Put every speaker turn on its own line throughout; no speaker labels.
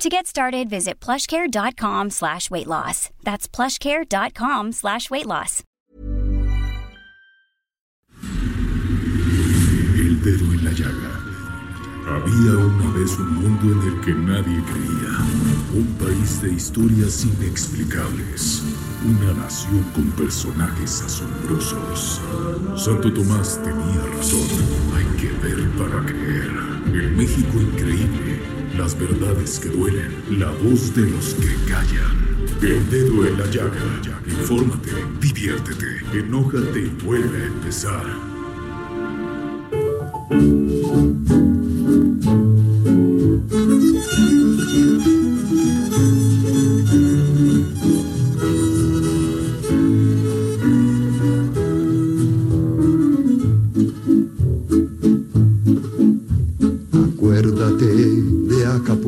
To get started, visit plushcare.com slash weight loss. That's plushcare.com slash weight loss.
El dedo en la llaga. Había una vez un mundo en el que nadie creía. Un país de historias inexplicables. Una nación con personajes asombrosos. Santo Tomás tenía razón. Hay que ver para creer. El México increíble. Las verdades que duelen. La voz de los que callan. El dedo en la llaga. Infórmate, diviértete, enójate y vuelve a empezar.
Acuérdate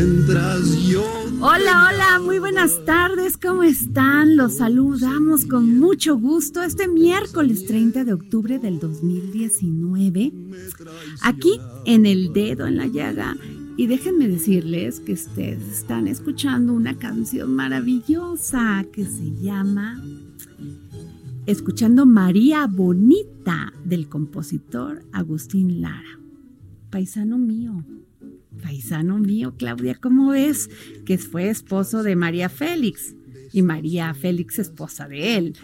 Mientras yo...
Hola, hola, muy buenas tardes, ¿cómo están? Los saludamos con mucho gusto este miércoles 30 de octubre del 2019, aquí en el dedo en la llaga. Y déjenme decirles que ustedes están escuchando una canción maravillosa que se llama Escuchando María Bonita del compositor Agustín Lara, paisano mío. Paisano mío, Claudia, ¿cómo ves? Que fue esposo de María Félix y María Félix esposa de él.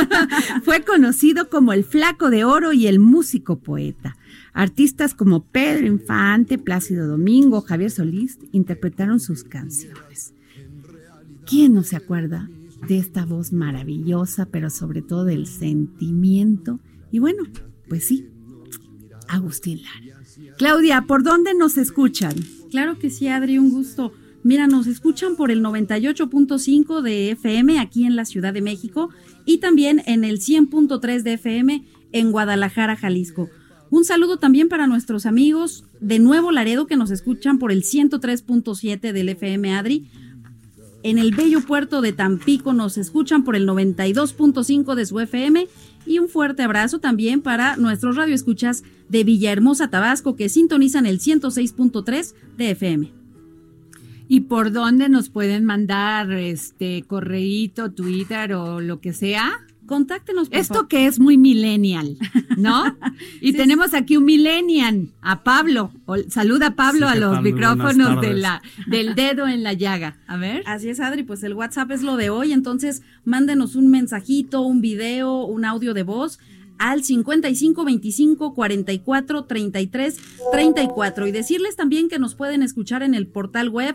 fue conocido como el flaco de oro y el músico poeta. Artistas como Pedro Infante, Plácido Domingo, Javier Solís interpretaron sus canciones. ¿Quién no se acuerda de esta voz maravillosa, pero sobre todo del sentimiento? Y bueno, pues sí, Agustín Lara. Claudia, ¿por dónde nos escuchan?
Claro que sí, Adri, un gusto. Mira, nos escuchan por el 98.5 de FM aquí en la Ciudad de México y también en el 100.3 de FM en Guadalajara, Jalisco. Un saludo también para nuestros amigos de Nuevo Laredo que nos escuchan por el 103.7 del FM Adri. En el bello puerto de Tampico nos escuchan por el 92.5 de su FM y un fuerte abrazo también para nuestros radioescuchas de Villahermosa, Tabasco, que sintonizan el 106.3 de FM.
¿Y por dónde nos pueden mandar este correíto, Twitter o lo que sea?
Contáctenos. Por
Esto que es muy millennial, ¿no? Y
Sí,
tenemos aquí un millennial, a Pablo. Saluda a Pablo
Sí,
a los
Pablo,
micrófonos de la, del dedo en la llaga. A ver.
Así es, Adri, pues el WhatsApp es lo de hoy, entonces mándenos un mensajito, un video, un audio de voz al 55 25 44 33 34 y decirles también que nos pueden escuchar en el portal web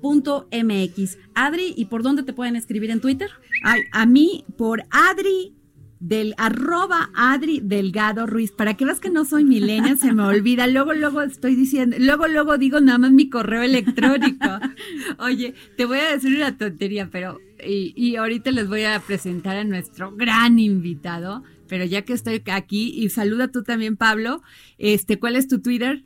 www.heraldodemexico.com.mx. Adri, ¿y por dónde te pueden escribir en Twitter?
Ay, a mí por Adri del arroba Adri Delgado Ruiz, para que veas que no soy milenia, se me olvida, luego, luego estoy diciendo, luego, luego digo nada más mi correo electrónico. Oye, te voy a decir una tontería, pero, y, y ahorita les voy a presentar a nuestro gran invitado, pero ya que estoy aquí, y saluda tú también, Pablo, este, ¿cuál es tu Twitter?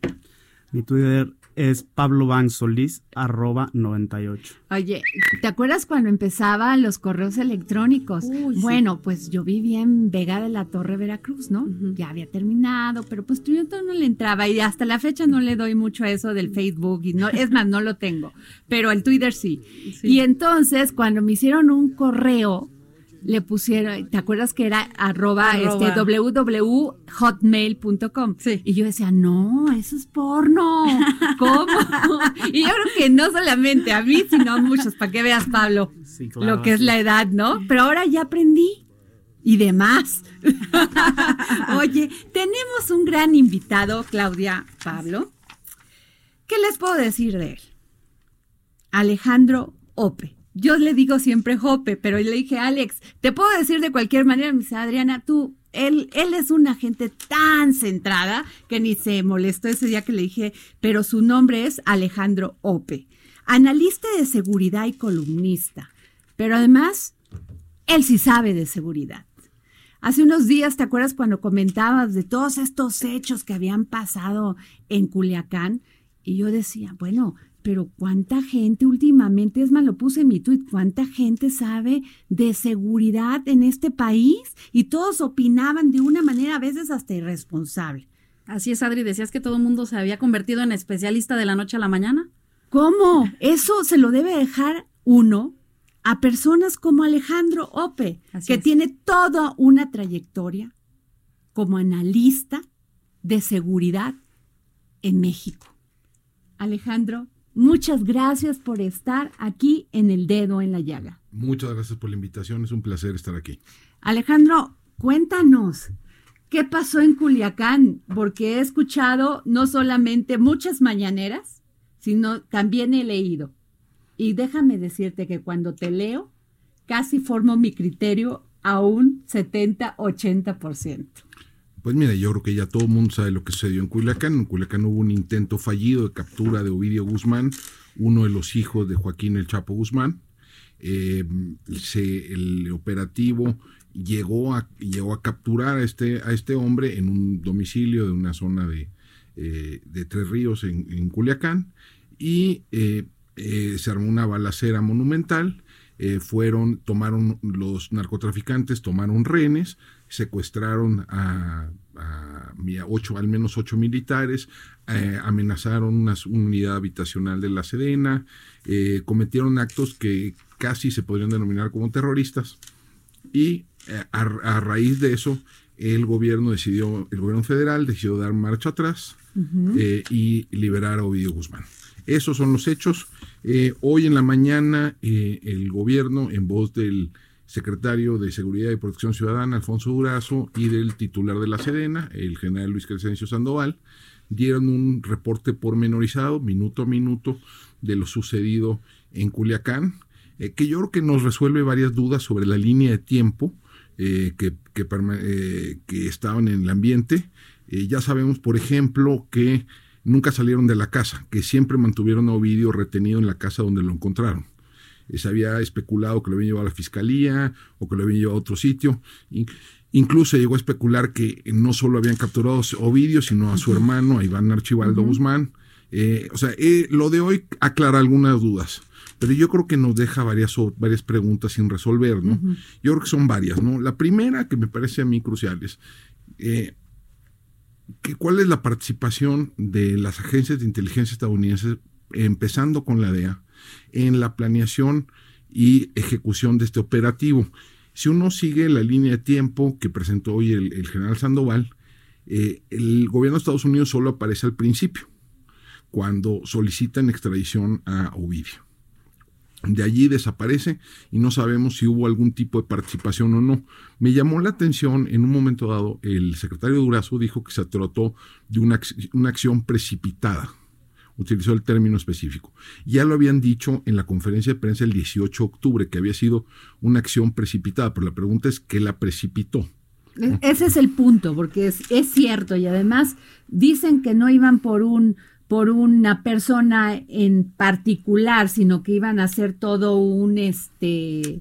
Mi Twitter es Pablo Van Solís, arroba 98.
Oye, ¿te acuerdas cuando empezaban los correos electrónicos?
Uy, sí.
bueno, pues yo vivía en Vega de la Torre, Veracruz, ¿no? Ya había terminado, pero pues yo no le entraba y hasta la fecha no le doy mucho a eso del Facebook y no, es más, no lo tengo, pero el Twitter sí.
Sí.
Y entonces cuando me hicieron un correo le pusieron, ¿te acuerdas que era arroba, este www.hotmail.com?
Sí.
Y yo decía, no, eso es porno. ¿Cómo? y yo creo que no solamente a mí, sino a muchos, para que veas, Pablo,
Sí, claro,
lo que es la edad, ¿no? Pero ahora ya aprendí. Y demás. Oye, tenemos un gran invitado, Claudia Pablo. ¿Qué les puedo decir de él? Alejandro Ope. Yo le digo siempre Jope, pero le dije, Alex, te puedo decir de cualquier manera, me Adriana, tú, él, él es una gente tan centrada que ni se molestó ese día que le dije, pero su nombre es Alejandro Ope, analista de seguridad y columnista, pero además, él sí sabe de seguridad. Hace unos días, ¿te acuerdas cuando comentabas de todos estos hechos que habían pasado en Culiacán? Y yo decía, bueno, pero ¿cuánta gente últimamente, es más, lo puse en mi tuit, cuánta gente sabe de seguridad en este país? Y todos opinaban de una manera a veces hasta irresponsable.
Así es, Adri, decías que todo el mundo se había convertido en especialista de la noche a la mañana.
¿Cómo? Eso se lo debe dejar uno a personas como Alejandro Ope,
Así
que
es.
tiene toda una trayectoria como analista de seguridad en México. Alejandro, muchas gracias por estar aquí en el dedo en la llaga.
Muchas gracias por la invitación, es un placer estar aquí.
Alejandro, cuéntanos, ¿qué pasó en Culiacán? Porque he escuchado no solamente muchas mañaneras, sino también he leído. Y déjame decirte que cuando te leo, casi formo mi criterio a un 70-80%.
Pues mira, yo creo que ya todo el mundo sabe lo que sucedió en Culiacán. En Culiacán hubo un intento fallido de captura de Ovidio Guzmán, uno de los hijos de Joaquín El Chapo Guzmán. Eh, se- el operativo llegó a, llegó a capturar a este, a este hombre en un domicilio de una zona de, eh, de Tres Ríos en, Culiacán y eh, se armó una balacera monumental. Fueron, tomaron los narcotraficantes, tomaron rehenes, secuestraron a, a mi- a ocho, al menos ocho militares, eh, amenazaron una unidad habitacional de la Sedena, eh, cometieron actos que casi se podrían denominar como terroristas y eh, a, a raíz de eso el gobierno decidió, el gobierno federal decidió dar marcha atrás y liberar a Ovidio Guzmán. Esos son los hechos. Hoy en la mañana el gobierno, en voz del secretario de Seguridad y Protección Ciudadana, Alfonso Durazo, y del titular de la Sedena, el general Luis Crescencio Sandoval, dieron un reporte pormenorizado, minuto a minuto, de lo sucedido en Culiacán, eh, que yo creo que nos resuelve varias dudas sobre la línea de tiempo eh, que, que, eh, que estaban en el ambiente. Eh, ya sabemos, por ejemplo, que nunca salieron de la casa, que siempre mantuvieron a Ovidio retenido en la casa donde lo encontraron. Eh, se había especulado que lo habían llevado a la fiscalía o que lo habían llevado a otro sitio. In- incluso llegó a especular que no solo habían capturado a Ovidio, sino a su hermano, a Iván Archibaldo Guzmán. Eh, o sea, eh, lo de hoy aclara algunas dudas, pero yo creo que nos deja varias, varias preguntas sin resolver, ¿no? Yo creo que son varias, ¿no? La primera que me parece a mí crucial es, eh, que ¿cuál es la participación de las agencias de inteligencia estadounidenses, empezando con la DEA, en la planeación y ejecución de este operativo? Si uno sigue la línea de tiempo que presentó hoy el, general Sandoval, eh, el gobierno de Estados Unidos solo aparece al principio, cuando solicitan extradición a Ovidio. De allí desaparece y no sabemos si hubo algún tipo de participación o no. Me llamó la atención en un momento dado, el secretario Durazo dijo que se trató de una, una acción precipitada. Utilizó el término específico. Ya lo habían dicho en la conferencia de prensa el 18 de octubre, que había sido una acción precipitada, pero la pregunta es qué la precipitó.
E- Ese es el punto, porque es, es cierto y además dicen que no iban por un por una persona en particular, sino que iban a hacer todo un este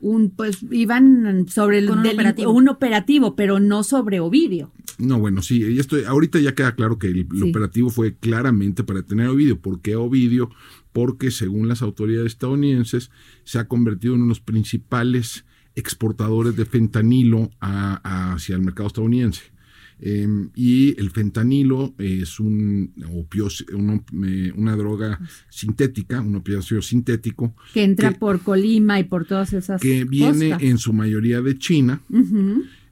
un pues iban sobre el
un operativo.
un operativo, pero no sobre Ovidio.
No, bueno, sí, ya estoy, ahorita ya queda claro que el, el
Sí.
operativo fue claramente para detener a Ovidio. ¿Por qué Ovidio? Porque según las autoridades estadounidenses se ha convertido en uno de los principales exportadores de fentanilo a- a- hacia el mercado estadounidense. Em, y el fentanilo es un una droga sintética, un opioide sintético.
Que entra por Colima y por todas esas
Que viene en su mayoría de China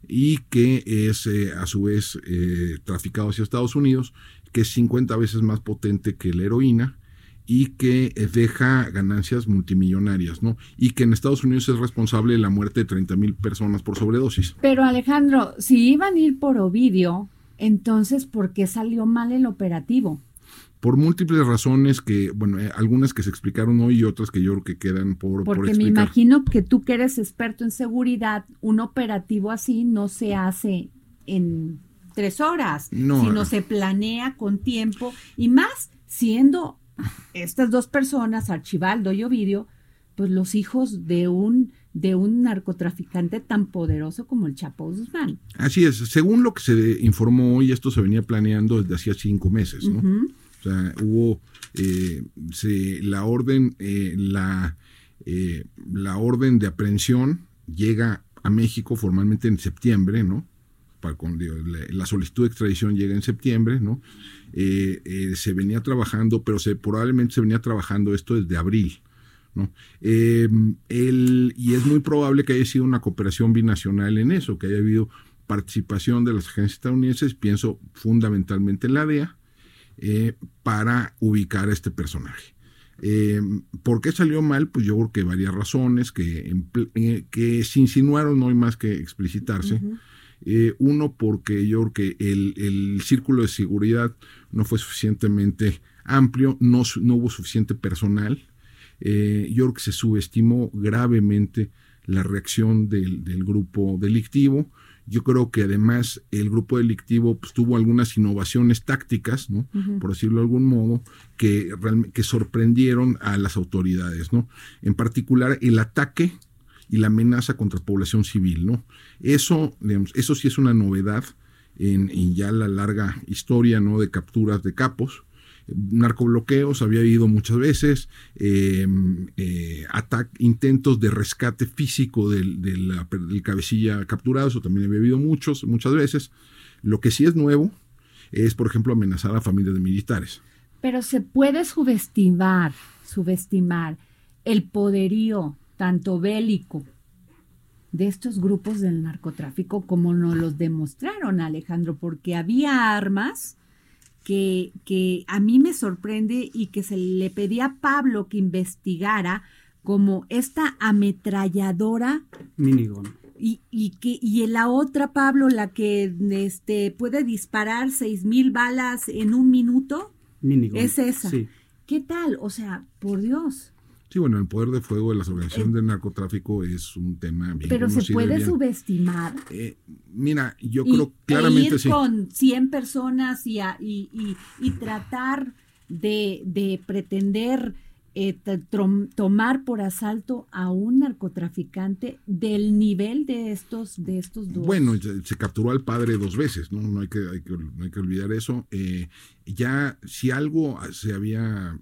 y que es eh, a su vez eh, traficado hacia Estados Unidos, que es 50 veces más potente que la heroína y que eh, deja ganancias multimillonarias, ¿no? Y que en Estados Unidos es responsable de la muerte de 30 mil personas por sobredosis.
Pero Alejandro, si iban a ir por Ovidio, entonces ¿por qué salió mal el operativo?
Por múltiples razones que, bueno, eh, algunas que se explicaron hoy y otras que yo creo que quedan por,
Porque me imagino que tú que eres experto en seguridad, un operativo así no se hace en tres horas, sino se planea con tiempo y más siendo estas dos personas, Archibaldo y Ovidio, pues los hijos de un de un narcotraficante tan poderoso como el Chapo Guzmán.
Así es, según lo que se informó hoy, esto se venía planeando desde hacía cinco meses, ¿no? O sea, hubo eh, la orden, eh, la, eh, la orden de aprehensión llega a México formalmente en septiembre, ¿no? Para la, solicitud de extradición llega en septiembre, ¿no? se venía trabajando, pero probablemente se venía trabajando esto desde abril, ¿no? y es muy probable que haya sido una cooperación binacional en eso, que haya habido participación de las agencias estadounidenses, pienso fundamentalmente en la DEA, eh, para ubicar a este personaje. Eh, ¿Por qué salió mal? Pues yo creo que varias razones que, eh, que se insinuaron, no hay más que explicitarse. uno, porque yo creo que el, círculo de seguridad no fue suficientemente amplio, no, no hubo suficiente personal. yo creo que se subestimó gravemente la reacción del, del grupo delictivo. Yo creo que además el grupo delictivo pues, tuvo algunas innovaciones tácticas, ¿no? por decirlo de algún modo, que, que sorprendieron a las autoridades. ¿no? En particular, el ataque y la amenaza contra población civil. ¿no? Eso, eso sí es una novedad en, en, ya la larga historia ¿no? de capturas de capos narcobloqueos, había habido muchas veces, em, eh, intentos de rescate físico del, cabecilla capturado, eso también había habido muchos, muchas veces. Lo que sí es nuevo es, por ejemplo, amenazar a familias de militares.
Pero se puede subestimar, subestimar el poderío tanto bélico de estos grupos del narcotráfico como nos los demostraron, Alejandro, porque había armas que, a mí me sorprende y que se le pedía a Pablo que investigara como esta ametralladora.
Minigun.
Y, y, que, y en la otra, Pablo, la que este, puede disparar seis mil balas en un minuto.
Minigun.
Es esa. ¿Qué tal? O sea, por Dios.
Bueno, el poder de fuego de las organizaciones de narcotráfico es un tema bien
Pero se puede subestimar.
Eh, mira, yo creo claramente
e ir con 100 personas y, y, y, tratar de, pretender eh, tomar por asalto a un narcotraficante del nivel de estos, de estos dos.
Bueno, se capturó al padre dos veces, ¿no? No hay que, no hay que olvidar eso. Eh, ya, si algo se había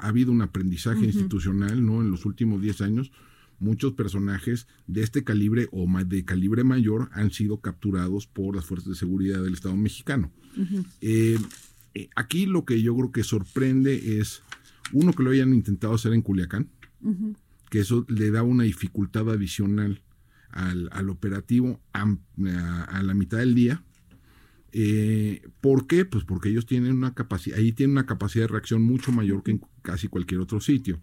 ha habido un aprendizaje institucional ¿no? en los últimos 10 años. Muchos personajes de este calibre o de calibre mayor han sido capturados por las fuerzas de seguridad del Estado mexicano. Eh, eh, aquí lo que yo creo que sorprende es, uno, que lo hayan intentado hacer en Culiacán, que eso le da una dificultad adicional al, operativo a, la mitad del día, eh, ¿Por qué? Pues porque ellos tienen una capacidad, ahí tienen una capacidad de reacción mucho mayor que en casi cualquier otro sitio.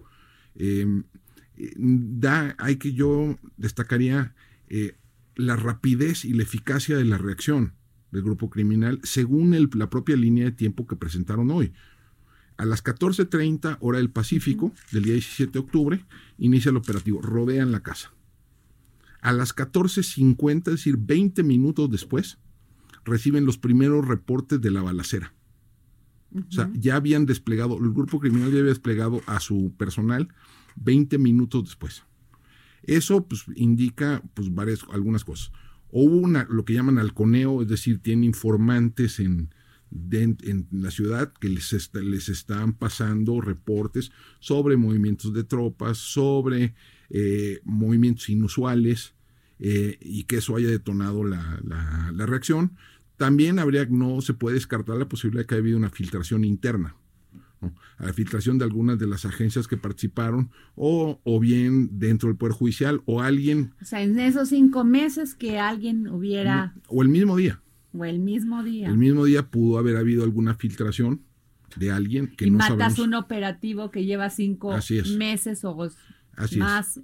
Em, eh, da, hay que yo destacaría eh, la rapidez y la eficacia de la reacción del grupo criminal según la propia línea de tiempo que presentaron hoy. A las 14.30 hora del Pacífico del día 17 de octubre inicia el operativo, rodean la casa. A las 14.50, es decir, 20 minutos después, reciben los primeros reportes de la balacera. O sea, ya habían desplegado, el grupo criminal ya había desplegado a su personal 20 minutos después. Eso pues, indica pues, varias, algunas cosas. O hubo una, lo que llaman halconeo, es decir, tienen informantes en, en la ciudad que les, les están pasando reportes sobre movimientos de tropas, sobre eh, movimientos inusuales, eh, y que eso haya detonado la, la reacción También habría, no se puede descartar la posibilidad de que haya habido una filtración interna. ¿no? A la filtración de algunas de las agencias que participaron, o, o bien dentro del Poder Judicial, o alguien,
O sea, en esos cinco meses que alguien hubiera,
o el mismo día.
o el mismo día,
El mismo día pudo haber habido alguna filtración de alguien que
y
no
matas
sabemos.
un operativo que lleva cinco meses o
Así
más
es.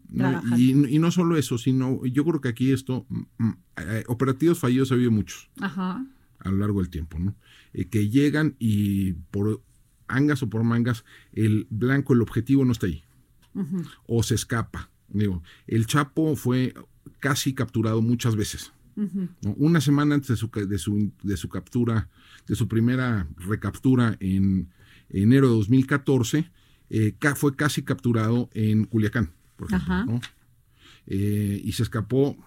Y, y no solo eso, sino yo creo que aquí esto, mm, mm, eh, operativos fallidos ha habido muchos
Ajá.
a lo largo del tiempo, ¿no? Eh, que llegan y por angas o por mangas, el blanco, el objetivo no está ahí. O se escapa. Digo, el Chapo fue casi capturado muchas veces. ¿no? Una semana antes de su, de, su, de su captura, de su primera recaptura en enero de 2014, eh, fue casi capturado en Culiacán, por ejemplo.
Ajá.
¿no? Eh, y se escapó,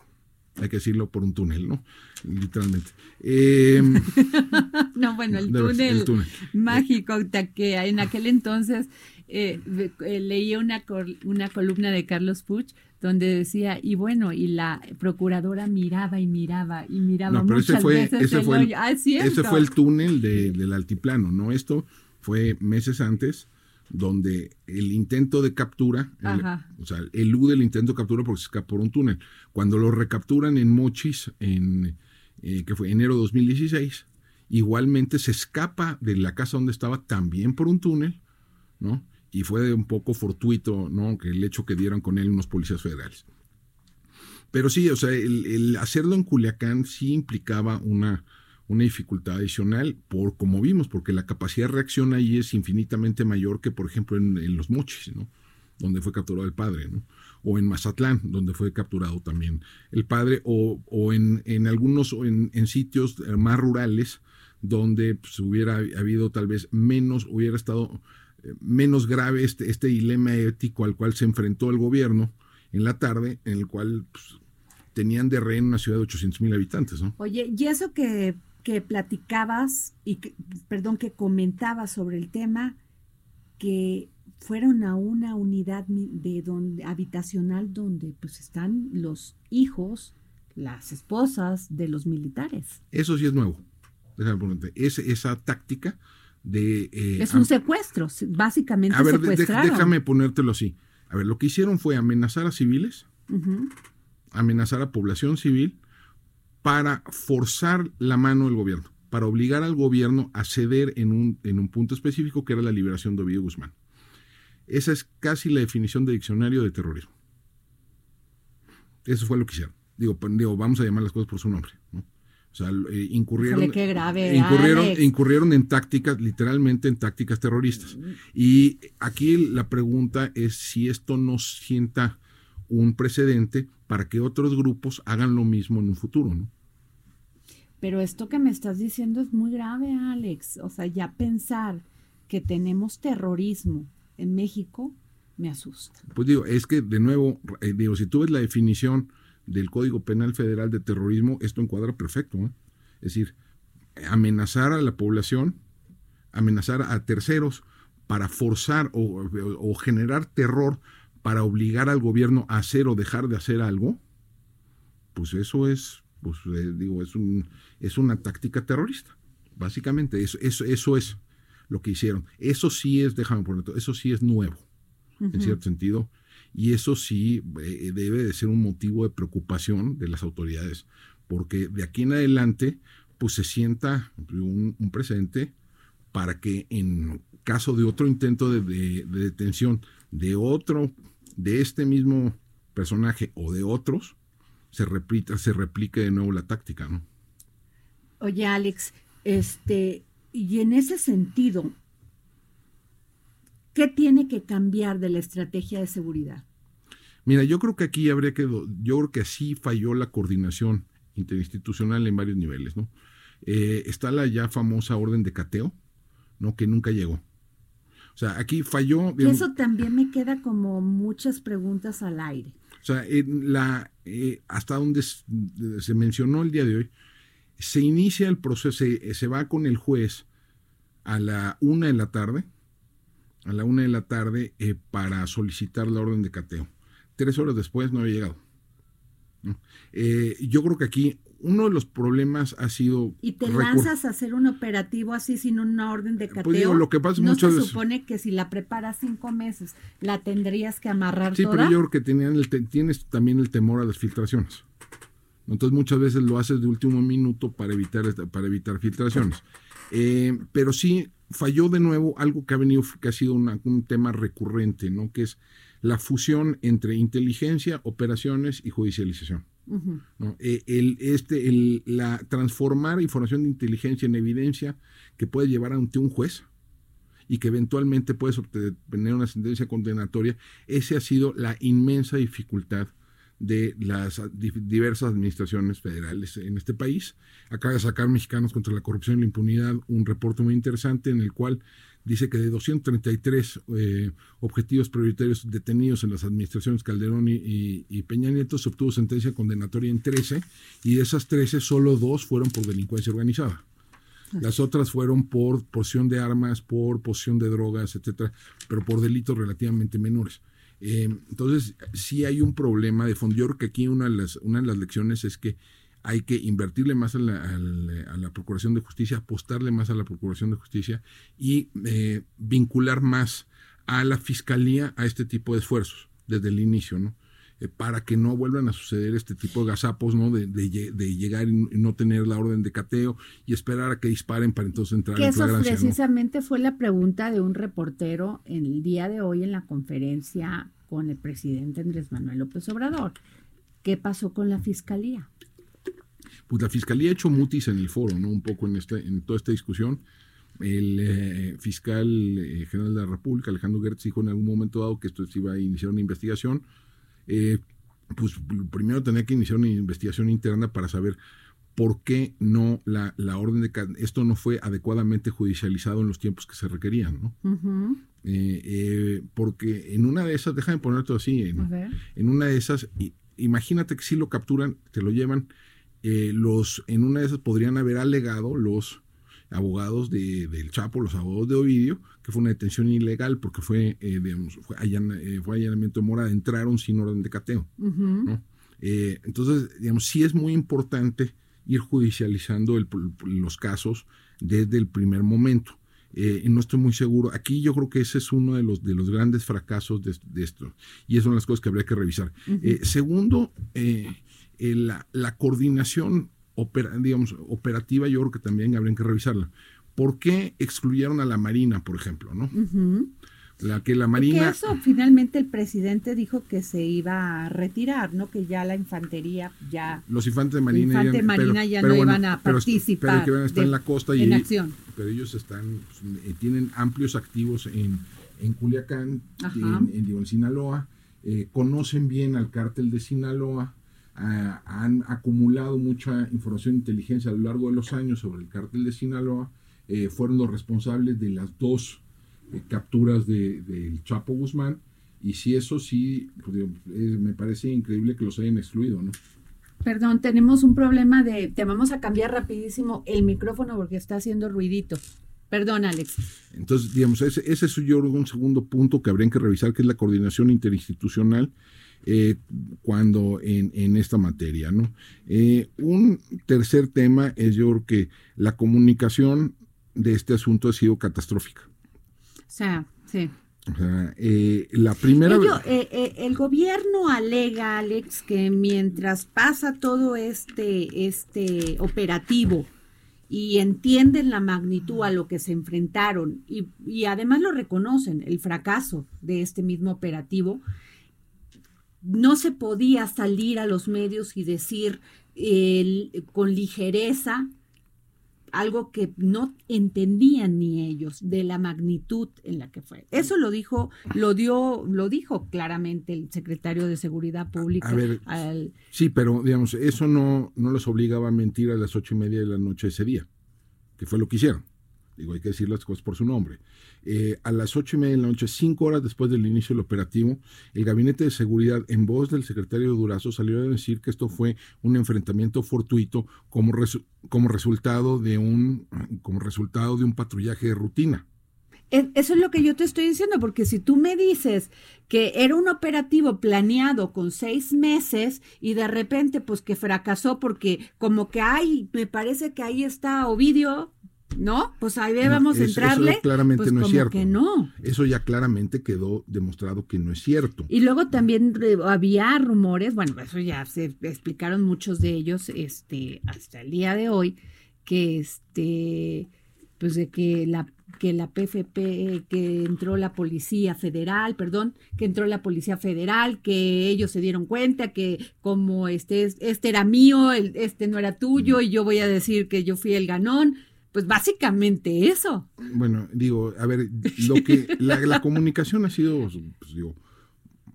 hay que decirlo, por un túnel, ¿no? Literalmente. Eh,
No, bueno, el túnel,
el túnel.
mágico que en aquel entonces eh, eh, leía una, col- una columna de Carlos Puch donde decía, y bueno, y la procuradora miraba y miraba y miraba
No, pero ese
muchas
fue,
veces
ese
el
fue, el.
Ah,
ese fue el túnel de- del altiplano, ¿no? Esto fue meses antes, donde el intento de captura, el- o sea, elude el intento de captura porque se escapa por un túnel. Cuando lo recapturan en Mochis, en eh, que fue enero de 2016, igualmente se escapa de la casa donde estaba también por un túnel, ¿no? Y fue un poco fortuito, ¿no? Que el hecho que dieron con él unos policías federales. Pero sí, o sea, el, el hacerlo en Culiacán sí implicaba una, una dificultad adicional, por como vimos, porque la capacidad de reacción ahí es infinitamente mayor que, por ejemplo, en, los Mochis, ¿no? donde fue capturado el padre, ¿no? o en Mazatlán, donde fue capturado también el padre, o, o en, en algunos, en, en sitios eh, más rurales, donde pues, hubiera habido tal vez menos, hubiera estado eh, menos grave este, este dilema ético al cual se enfrentó el gobierno en la tarde, en el cual pues, tenían de rehén una ciudad de 800 mil habitantes, ¿no?
Oye, y eso que, que platicabas y que, perdón, que comentabas sobre el tema, que fueron a una unidad de donde, habitacional donde pues están los hijos, las esposas de los militares.
Eso sí es nuevo. Es, esa táctica de... eh,
es un secuestro, se- básicamente
a ver,
secuestraron.
déjame ponértelo así. A ver, lo que hicieron fue amenazar a civiles, amenazar a población civil para forzar la mano del gobierno, para obligar al gobierno a ceder en un, en un punto específico que era la liberación de Ovidio Guzmán. Esa es casi la definición de diccionario de terrorismo. Eso fue lo que hicieron. Digo, pues, digo, vamos a llamar las cosas por su nombre. ¿no? O sea, eh, incurrieron,
qué grave,
incurrieron, incurrieron en tácticas, literalmente en tácticas terroristas. Y aquí la pregunta es si esto no sienta un precedente para que otros grupos hagan lo mismo en un futuro, ¿no?
Pero esto que me estás diciendo es muy grave, Alex. O sea, ya pensar que tenemos terrorismo en México me asusta.
Pues digo, es que de nuevo, eh, digo, si tú ves la definición del Código Penal Federal de terrorismo, esto encuadra perfecto. ¿eh? Es decir, amenazar a la población, amenazar a terceros para forzar o, o- o generar terror para obligar al gobierno a hacer o dejar de hacer algo, pues eso es, pues eh, digo, es un, es una táctica terrorista. Básicamente, eso, eso, eso es lo que hicieron. Eso sí es, déjame ponerlo, eso sí es nuevo en cierto sentido, y eso sí eh, debe de ser un motivo de preocupación de las autoridades, porque de aquí en adelante, pues se sienta un, un precedente para que en caso de otro intento de, de- de detención de otro, de este mismo personaje o de otros, se repita, se replique de nuevo la táctica, ¿no?
Oye, Alex, este, y en ese sentido, ¿qué tiene que cambiar de la estrategia de seguridad?
Mira, yo creo que aquí habría que, yo creo que así falló la coordinación interinstitucional en varios niveles, ¿no? Eh, está la ya famosa orden de cateo, ¿no? Que nunca llegó. O sea, aquí falló.
Y eso también me queda como muchas preguntas al aire.
o sea, en la, eh, hasta donde se mencionó el día de hoy, se inicia el proceso, se, se va con el juez a la una de la tarde, a la una de la tarde, eh, para solicitar la orden de cateo. Tres horas después no había llegado. ¿no? Eh, yo creo que aquí uno de los problemas ha sido...
¿Y te lanzas a hacer un operativo así sin una orden de cateo?
Pues lo que pasa
¿No
muchas
se supone que si la preparas cinco meses, la tendrías que amarrar
sí,
toda?
pero yo creo que tenían el tienes también el temor a las filtraciones. Entonces muchas veces lo haces de último minuto para evitar, para evitar filtraciones. Eh, pero sí falló de nuevo algo que ha venido, que ha sido un tema recurrente, ¿no? Que es la fusión entre inteligencia, operaciones y judicialización. Eh, el, este, la, transformar información de inteligencia en evidencia que puede llevar ante un juez y que eventualmente puedes obtener una sentencia condenatoria, esa ha sido la inmensa dificultad de las diversas administraciones federales en este país. Acaba de sacar Mexicanos contra la Corrupción y la Impunidad un reporte muy interesante en el cual dice que de 233 eh, objetivos prioritarios detenidos en las administraciones Calderón y, Peña Nieto se obtuvo sentencia condenatoria en 13 y de esas 13 solo dos fueron por delincuencia organizada. Las otras fueron por posesión de armas, por posesión de drogas, etcétera, pero por delitos relativamente menores. Eh, entonces, sí hay un problema de fondo. Yo creo que aquí una de las, una de las lecciones es que hay que invertirle más a la, Procuración de Justicia, apostarle más a la Procuración de Justicia y eh, vincular más a la Fiscalía a este tipo de esfuerzos desde el inicio, ¿no? Eh, para que no vuelvan a suceder este tipo de gazapos, ¿no? De, llegar y no tener la orden de cateo y esperar a que disparen para entonces entrar
que
en
eso precisamente fue la pregunta de un reportero en el día de hoy en la conferencia con el presidente Andrés Manuel López Obrador. ¿Qué pasó con la fiscalía?
Pues la fiscalía ha hecho mutis en el foro, ¿no? Un poco en, este, en toda esta discusión. El eh, fiscal eh, general de la República, Alejandro Gertz, dijo en algún momento dado que esto se iba a iniciar una investigación. Eh, pues primero tenía que iniciar una investigación interna para saber por qué no la, la orden de esto no fue adecuadamente judicializado en los tiempos que se requerían, ¿no? porque en una de esas, déjame ponerte así, en, en, una de esas, imagínate que si lo capturan, te lo llevan, eh, los, en una de esas podrían haber alegado los abogados de, del Chapo, los abogados de Ovidio, que fue una detención ilegal porque fue, eh, digamos, fue, eh, fue, allanamiento de morada, entraron sin orden de cateo. entonces, digamos, sí es muy importante ir judicializando los casos desde el primer momento. no estoy muy seguro. Aquí yo creo que ese es uno de los, de los grandes fracasos de, esto. Y es una de las cosas que habría que revisar. segundo, la, coordinación digamos, operativa, yo creo que también habrían que revisarla. ¿Por qué excluyeron a la Marina, por ejemplo? ¿no? La que la Marina.
eso finalmente el presidente dijo que se iba a retirar, ¿no? Que ya la infantería ya.
Los infantes de Marina,
ya, Marina ya no iban a participar.
Pero, que van a estar en la costa
y.
acción. Pero ellos están, pues, eh, tienen amplios activos en, en Culiacán, en, en, Sinaloa, eh, conocen bien al cártel de Sinaloa han acumulado mucha información e inteligencia a lo largo de los años sobre el cártel de Sinaloa, eh, fueron los responsables de las dos eh, capturas del de, Chapo Guzmán, y si eso sí, pues, me parece increíble que los hayan excluido, ¿no?
Perdón, tenemos un problema de, te vamos a cambiar rapidísimo el micrófono porque está haciendo ruidito. Perdón, Alex.
Entonces, digamos, ese, ese es yo un segundo punto que habrían que revisar, que es la coordinación interinstitucional eh, cuando en, esta materia. ¿no? Eh, un tercer tema es yo creo que la comunicación de este asunto ha sido catastrófica.
O sea, sí.
O sea, eh, la primera...
el gobierno alega, Alex, que mientras pasa todo este, este operativo y entienden la magnitud a lo que se enfrentaron y, y además lo reconocen, el fracaso de este mismo operativo, no se podía salir a los medios y decir con ligereza algo que no entendían ni ellos de la magnitud en la que fue. Eso lo dijo, lo dio, lo dijo claramente el secretario de Seguridad Pública.
sí, pero digamos, eso no, no les obligaba a mentir a las ocho y media de la noche ese día, que fue lo que hicieron. Digo, hay que decir las cosas por su nombre. Eh, a las ocho y media de la noche, cinco horas después del inicio del operativo, el Gabinete de Seguridad, en voz del secretario Durazo, salió a decir que esto fue un enfrentamiento fortuito como, como, resultado, de un, como resultado de un patrullaje de rutina.
eso es lo que yo te estoy diciendo, porque si tú me dices que era un operativo planeado con seis meses y de repente pues que fracasó porque como que hay, me parece que ahí está Ovidio, ¿no? Pues ahí vamos a entrarle.
Eso claramente
pues
no es cierto.
Que no.
Eso ya claramente quedó demostrado que no es cierto.
Y luego también había rumores, bueno, eso ya se explicaron muchos de ellos, este, hasta el día de hoy, que este, pues de que la que la PFP, que entró la Policía Federal, perdón, que entró la Policía Federal, que ellos se dieron cuenta que como este, este era mío, este no era tuyo y yo voy a decir que yo fui el ganón. Pues básicamente eso.
Bueno, digo, a ver, lo que la, comunicación ha sido, pues, digo,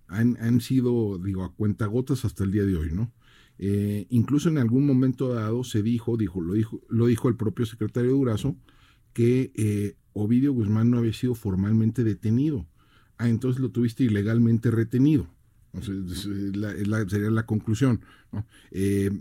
han, han, sido, digo, a cuentagotas hasta el día de hoy, ¿no? Eh, incluso en algún momento dado se dijo, dijo, lo dijo, lo dijo el propio secretario Durazo, que eh, Ovidio Guzmán no había sido formalmente detenido. Ah, entonces lo tuviste ilegalmente retenido. sería la conclusión. ¿no? Eh,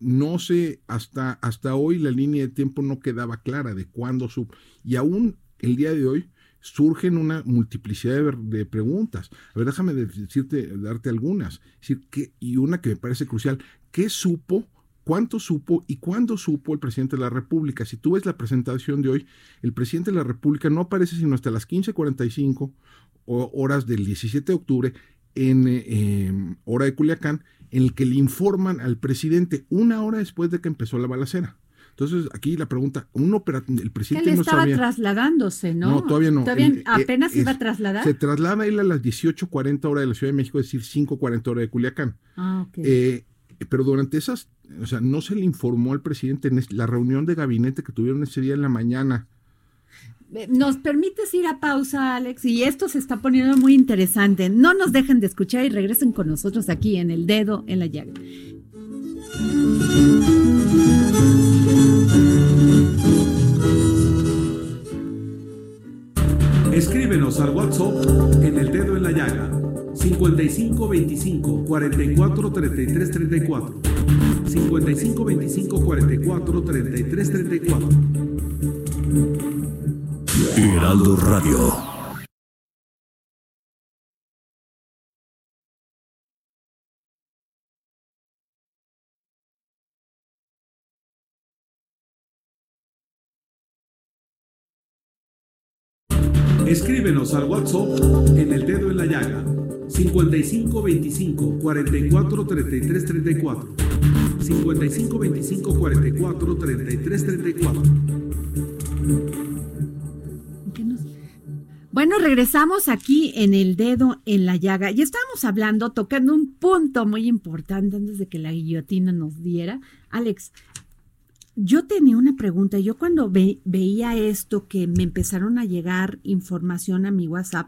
no sé, hasta, hasta hoy la línea de tiempo no quedaba clara de cuándo su... Y aún el día de hoy surgen una multiplicidad de, preguntas. A ver, déjame decirte, darte algunas. decir, que, y una que me parece crucial, ¿qué supo, cuánto supo y cuándo supo el presidente de la República? Si tú ves la presentación de hoy, el presidente de la República no aparece sino hasta las 15.45 horas del 17 de octubre en eh, hora de Culiacán en el que le informan al presidente una hora después de que empezó la balacera. Entonces, aquí la pregunta, un el presidente
él
no
estaba trasladándose, ¿no?
No, todavía no.
¿Todavía eh, apenas iba a trasladar?
Se traslada él a las 18.40 horas de la Ciudad de México, es decir, 5.40 horas de Culiacán.
Ah, ok.
Eh, pero durante esas, o sea, no se le informó al presidente en la reunión de gabinete que tuvieron ese día en la mañana
¿Nos permites ir a pausa, Alex? Y esto se está poniendo muy interesante. No nos dejen de escuchar y regresen con nosotros aquí en El Dedo en la Llaga.
Escríbenos al WhatsApp en El Dedo en la Llaga 55 25 44 33 34 55 25 44 33 34
Heraldo Radio.
Escríbenos al WhatsApp en el dedo en la llaga 55 25 44 33 34 55 25 44 33 34
bueno, regresamos aquí en el dedo en la llaga y estábamos hablando, tocando un punto muy importante antes de que la guillotina nos diera. Alex, yo tenía una pregunta. Yo cuando veía esto, que me empezaron a llegar información a mi WhatsApp,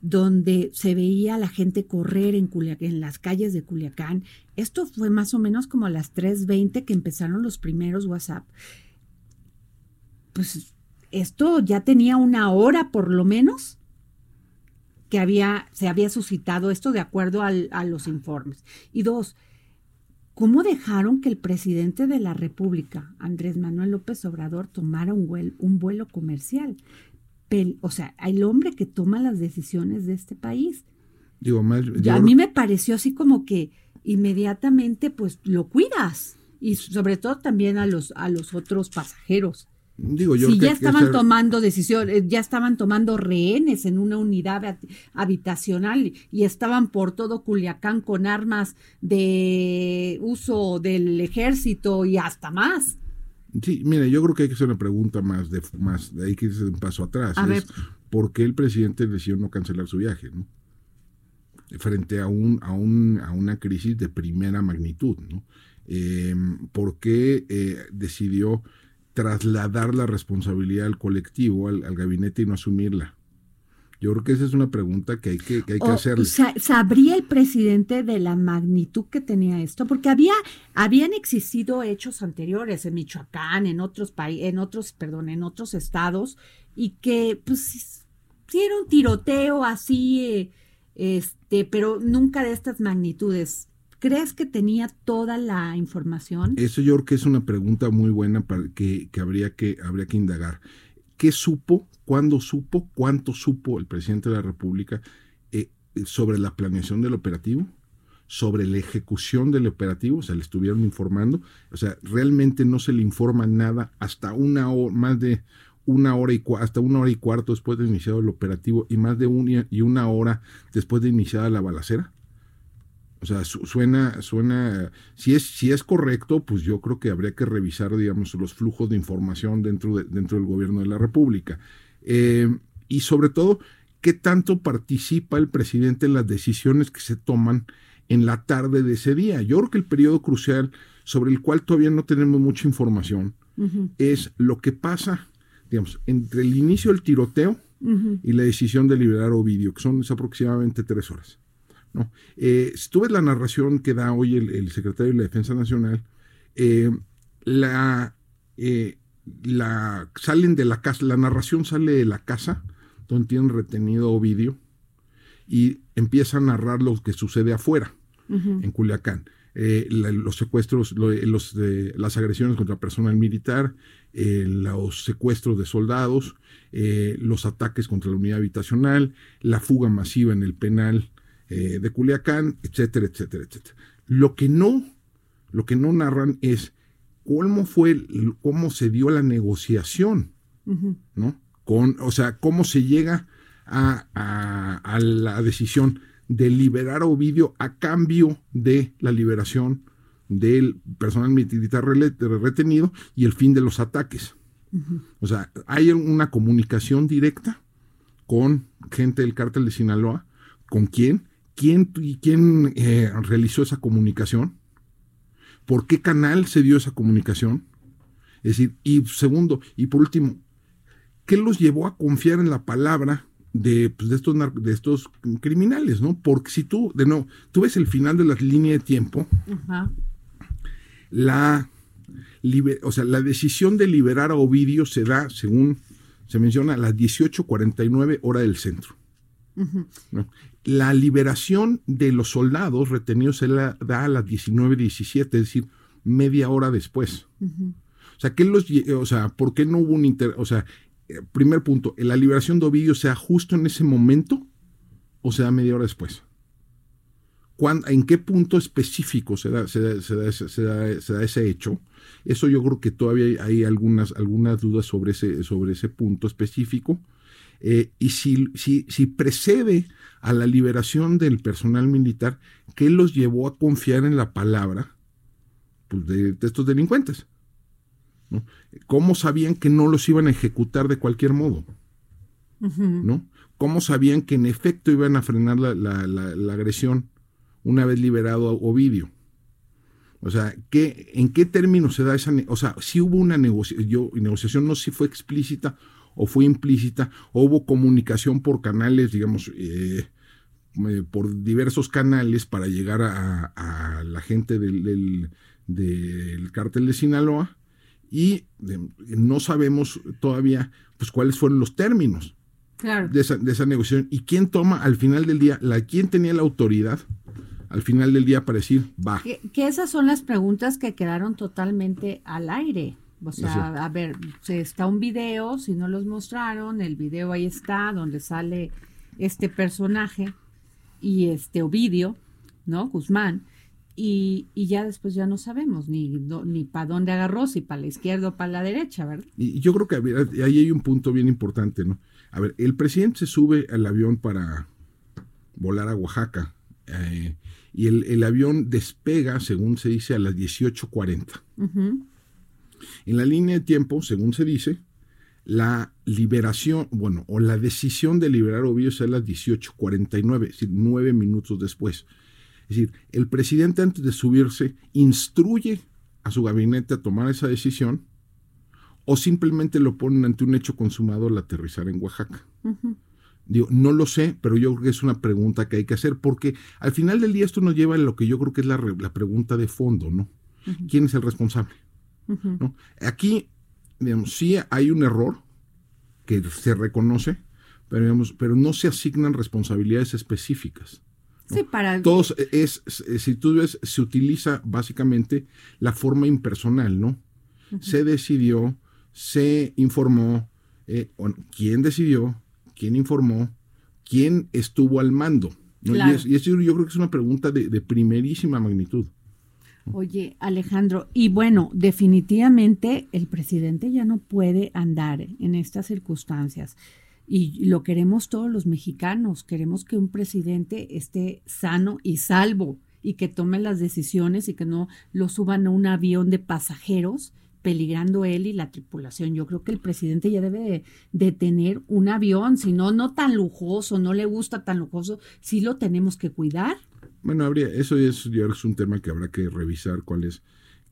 donde se veía a la gente correr en, en las calles de Culiacán. Esto fue más o menos como a las 3.20 que empezaron los primeros WhatsApp. Pues esto ya tenía una hora por lo menos que había, se había suscitado esto de acuerdo a los informes. Y dos, ¿cómo dejaron que el presidente de la República, Andrés Manuel López Obrador, tomara un vuelo, un vuelo comercial? o sea, el hombre que toma las decisiones de este país.
Digo,
a mí me pareció así como que inmediatamente pues lo cuidas y sobre todo también a los, a los otros pasajeros.
Digo, yo
si ya estaban tomando decisiones, ya estaban tomando rehenes en una unidad habitacional y estaban por todo Culiacán con armas de uso del ejército y hasta más.
Sí, mire, yo creo que hay que hacer una pregunta más, de más, hay que hacer un paso atrás. es, ¿Por qué el presidente decidió no cancelar su viaje? ¿no? Frente a, un, a, un, a una crisis de primera magnitud. ¿no? Eh, ¿Por qué eh, decidió trasladar la responsabilidad al colectivo, al, gabinete y no asumirla? Yo creo que esa es una pregunta que hay que, que, hay que hacerle.
¿Sabría el presidente de la magnitud que tenía esto? Porque había, habían existido hechos anteriores en Michoacán, en otros países, en otros, perdón, en otros estados, y que pues sí era un tiroteo así, eh, este, pero nunca de estas magnitudes. ¿Crees que tenía toda la información?
Eso yo creo que es una pregunta muy buena para que, habría que habría que indagar. qué supo, cuándo supo, cuánto supo el presidente de la República eh, sobre la planeación del operativo, sobre la ejecución del operativo, o sea, le estuvieron informando, o sea, realmente no se le informa nada hasta una hora, más de una hora y hasta una hora y cuarto después de iniciado el operativo y más de una y una hora después de iniciada la balacera. O sea, suena, suena, si es, si es correcto, pues yo creo que habría que revisar, digamos, los flujos de información dentro, de, dentro del gobierno de la República. Eh, y sobre todo, qué tanto participa el presidente en las decisiones que se toman en la tarde de ese día. Yo creo que el periodo crucial sobre el cual todavía no tenemos mucha información es lo que pasa, digamos, entre el inicio del tiroteo y la decisión de liberar Ovidio, que son aproximadamente tres horas. ¿No? Eh, si tú ves la narración que da hoy el, secretario de la Defensa Nacional, eh, la, eh, la, salen de la casa, la narración sale de la casa donde tienen retenido Ovidio y empieza a narrar lo que sucede afuera, en Culiacán. los secuestros, los, las agresiones contra personal militar, los secuestros de soldados, los ataques contra la unidad habitacional, la fuga masiva en el penal eh, de Culiacán, etcétera, etcétera, etcétera. Lo que no, lo que no narran es cómo fue, cómo se dio la negociación, ¿no? Con, o sea, cómo se llega a, a, la decisión de liberar a Ovidio a cambio de la liberación del personal militar retenido y el fin de los ataques. O sea, hay una comunicación directa con gente del cártel de Sinaloa, con quién, ¿Quién, quién eh, realizó esa comunicación? ¿Por qué canal se dio esa comunicación? Es decir, y segundo, y por último, ¿qué los llevó a confiar en la palabra de, pues, de, estos, de estos criminales? ¿no? Porque si tú, de nuevo, tú ves el final de la línea de tiempo, la, o sea, la decisión de liberar a Ovidio se da, según se menciona, a las 18.49 hora del centro. La liberación de los soldados retenidos se la da a las 19.17, es decir, media hora después. O sea, ¿qué los, o sea, ¿por qué no hubo un inter, o sea, eh, primer punto, ¿la liberación de Ovidio sea justo en ese momento o se da media hora después? ¿En qué punto específico se da, se da, ese hecho? Eso yo creo que todavía hay, algunas, algunas dudas sobre ese, sobre ese punto específico. Eh, y si, si, si, precede a la liberación del personal militar, ¿qué los llevó a confiar en la palabra pues, de, estos delincuentes? ¿Cómo sabían que no los iban a ejecutar de cualquier modo? ¿No? ¿Cómo sabían que en efecto iban a frenar la, la, agresión una vez liberado a Ovidio? O sea, ¿qué, ¿en qué términos se da esa... O sea, si hubo una negociación, negociación, no sé si fue explícita o fue implícita, o hubo comunicación por canales, digamos, eh, eh, por diversos canales para llegar a, la gente del, del, cártel de Sinaloa y no sabemos todavía pues cuáles fueron los términos de, esa, de, esa, negociación y quién toma al final del día, la, quién tenía la autoridad al final del día para decir va.
que esas son las preguntas que quedaron totalmente al aire. O sea, a ver, está un video, si no los mostraron, el video ahí está, donde sale este personaje y este Ovidio, ¿no? Guzmán. Y, y ya después ya no sabemos ni, ni para dónde agarró, si para la izquierda o para la derecha, ¿verdad?
Y yo creo que ahí hay un punto bien importante, ¿no? A ver, el presidente se sube al avión para volar a Oaxaca eh, y el, el, avión despega, según se dice, a las 18.40. En la línea de tiempo, según se dice, la liberación, bueno, o la decisión de liberar a Ovidio es a las 18.49, es decir, nueve minutos después. Es decir, el presidente antes de subirse instruye a su gabinete a tomar esa decisión o simplemente lo ponen ante un hecho consumado al aterrizar en Oaxaca. Digo, no lo sé, pero yo creo que es una pregunta que hay que hacer porque al final del día esto nos lleva a lo que yo creo que es la, pregunta de fondo, ¿no? ¿Quién es el responsable? Aquí, digamos, sí hay un error que se reconoce, pero, digamos, pero no se asignan responsabilidades específicas.
Sí, para...
Todos es, si tú ves, se utiliza básicamente la forma impersonal, ¿no? Se decidió, se informó, Eh, ¿Quién decidió? ¿Quién informó? ¿Quién estuvo al mando? Y, eso yo creo que es una pregunta de, primerísima magnitud.
Oye, Alejandro, y bueno, definitivamente el presidente ya no puede andar en estas circunstancias. Y lo queremos todos los mexicanos. Queremos que un presidente esté sano y salvo y que tome las decisiones y que no lo suban a un avión de pasajeros peligrando él y la tripulación. Yo creo que el presidente ya debe de, tener un avión, si no, no tan lujoso, no le gusta tan lujoso, sí lo tenemos que cuidar.
Bueno, habría, eso es, es un tema que habrá que revisar cuál es,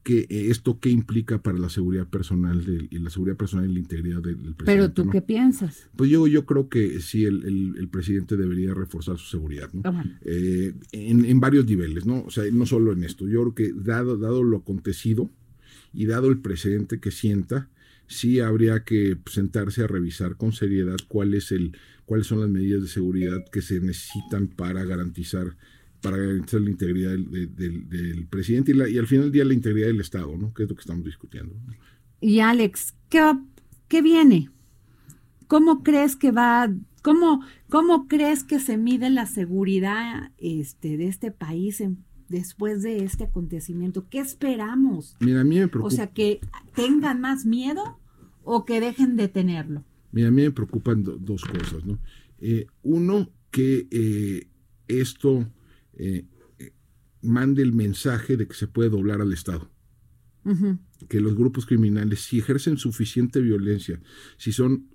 que esto qué implica para la seguridad personal y la seguridad personal y la integridad del, presidente.
Pero tú qué piensas?
Pues yo, yo creo que sí el, presidente debería reforzar su seguridad, ¿no? Ah, eh, en, en, varios niveles, ¿no? O sea, no solo en esto. Yo creo que dado, dado lo acontecido, y dado el precedente que sienta, sí habría que sentarse a revisar con seriedad cuál es el, cuáles son las medidas de seguridad que se necesitan para garantizar para garantizar la integridad del, presidente y, y, al final del día la integridad del Estado, ¿no? Que es lo que estamos discutiendo.
Y Alex, ¿qué, qué viene? ¿Cómo crees que va, cómo, cómo crees que se mide la seguridad este, de este país en después de este acontecimiento? ¿Qué esperamos?
Mira, a mí me preocupa.
O sea, que tengan más miedo o que dejen de tenerlo.
Mira, a mí me preocupan dos cosas, ¿no? Eh, uno, que eh, esto eh, mande el mensaje de que se puede doblar al Estado. Que los grupos criminales, si ejercen suficiente violencia, si son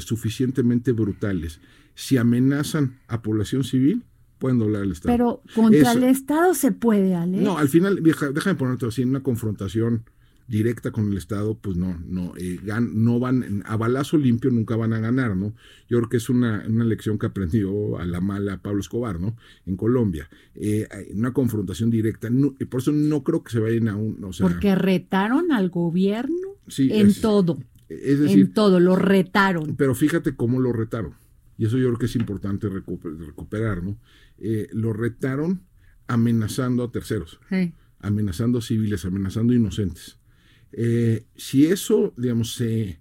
suficientemente brutales, si amenazan a población civil, pueden doblar el Estado.
Pero contra el Estado se puede, Ale.
No, al final, déjame ponerte así, en una confrontación directa con el Estado, pues no, no, eh, no van, a balazo limpio nunca van a ganar, ¿no? Yo creo que es una, una lección que aprendió a la mala Pablo Escobar, ¿no? En Colombia. Eh, una confrontación directa, por eso no creo que se vayan a un, o sea,
Porque retaron al gobierno en todo. Es decir, en todo, lo retaron.
Pero fíjate cómo lo retaron. Y eso yo creo que es importante recuperar, ¿no? Eh, lo retaron amenazando a terceros, amenazando a civiles, amenazando a inocentes. Eh, si eso, digamos, se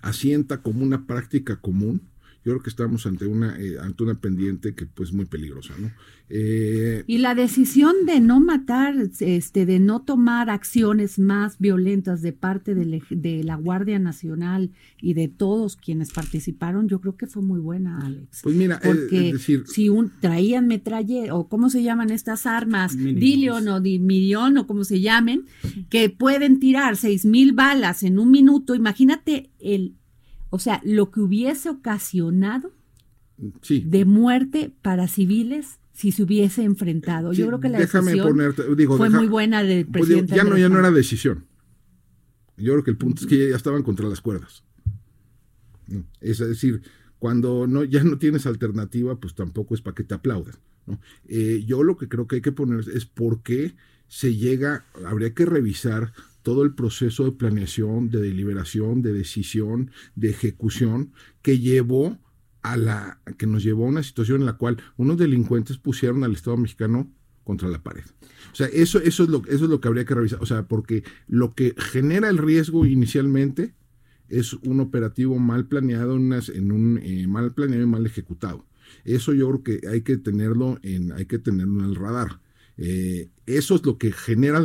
asienta como una práctica común, yo creo que estamos ante una, eh, ante una pendiente que pues muy peligrosa, ¿no?
Eh, y la decisión de no matar, este, de no tomar acciones más violentas de parte de, la Guardia Nacional y de todos quienes participaron, yo creo que fue muy buena, Alex.
Pues mira,
porque si un, traían metralle o cómo se llaman estas armas, Dillion o Dimidion o como se llamen, que pueden tirar seis mil balas en un minuto, imagínate el o sea, lo que hubiese ocasionado de muerte para civiles si se hubiese enfrentado. Yo creo que la decisión fue muy buena del pues presidente.
ya, no, ya no era decisión. Yo creo que el punto es que ya estaban contra las cuerdas. Es decir, cuando no, ya no tienes alternativa, pues tampoco es para que te aplaudan. Eh, yo lo que creo que hay que poner es por qué se llega, habría que revisar todo el proceso de planeación, de deliberación, de decisión, de ejecución que llevó a la que nos llevó a una situación en la cual unos delincuentes pusieron al Estado mexicano contra la pared. O sea, eso, eso, es lo, eso es lo que habría que revisar. O sea, porque lo que genera el riesgo inicialmente es un operativo mal planeado, en, un eh, mal planeado y mal ejecutado. Eso yo creo que hay que tenerlo en, hay que tenerlo en el radar. Eh, eso es lo que genera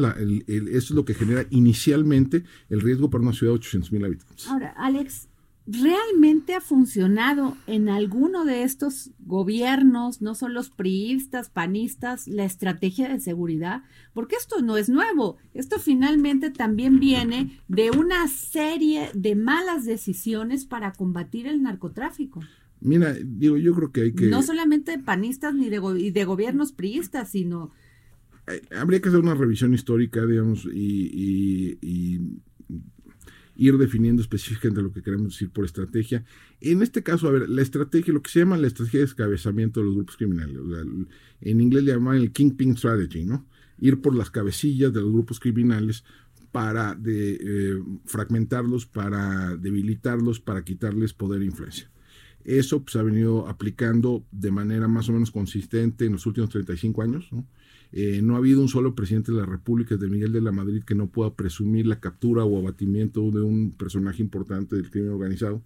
eso es lo que genera inicialmente el riesgo para una ciudad de 800 mil habitantes.
Ahora, Alex, ¿realmente ha funcionado en alguno de estos gobiernos, no son los priistas, panistas, la estrategia de seguridad? Porque esto no es nuevo, esto finalmente también viene de una serie de malas decisiones para combatir el narcotráfico.
Mira, digo, yo creo que hay que...
No solamente de panistas ni de, de gobiernos priistas, sino
habría que hacer una revisión histórica, digamos, y, ir definiendo específicamente lo que queremos decir por estrategia. En este caso, a ver, la estrategia, lo que se llama la estrategia de descabezamiento de los grupos criminales, en inglés le llaman el Kingpin Strategy, ¿no? Ir por las cabecillas de los grupos criminales para eh, fragmentarlos, para debilitarlos, para quitarles poder e influencia. Eso pues, se ha venido aplicando de manera más o menos consistente en los últimos 35 años. ¿no? Eh, no ha habido un solo presidente de la República, de Miguel de la Madrid, que no pueda presumir la captura o abatimiento de un personaje importante del crimen organizado.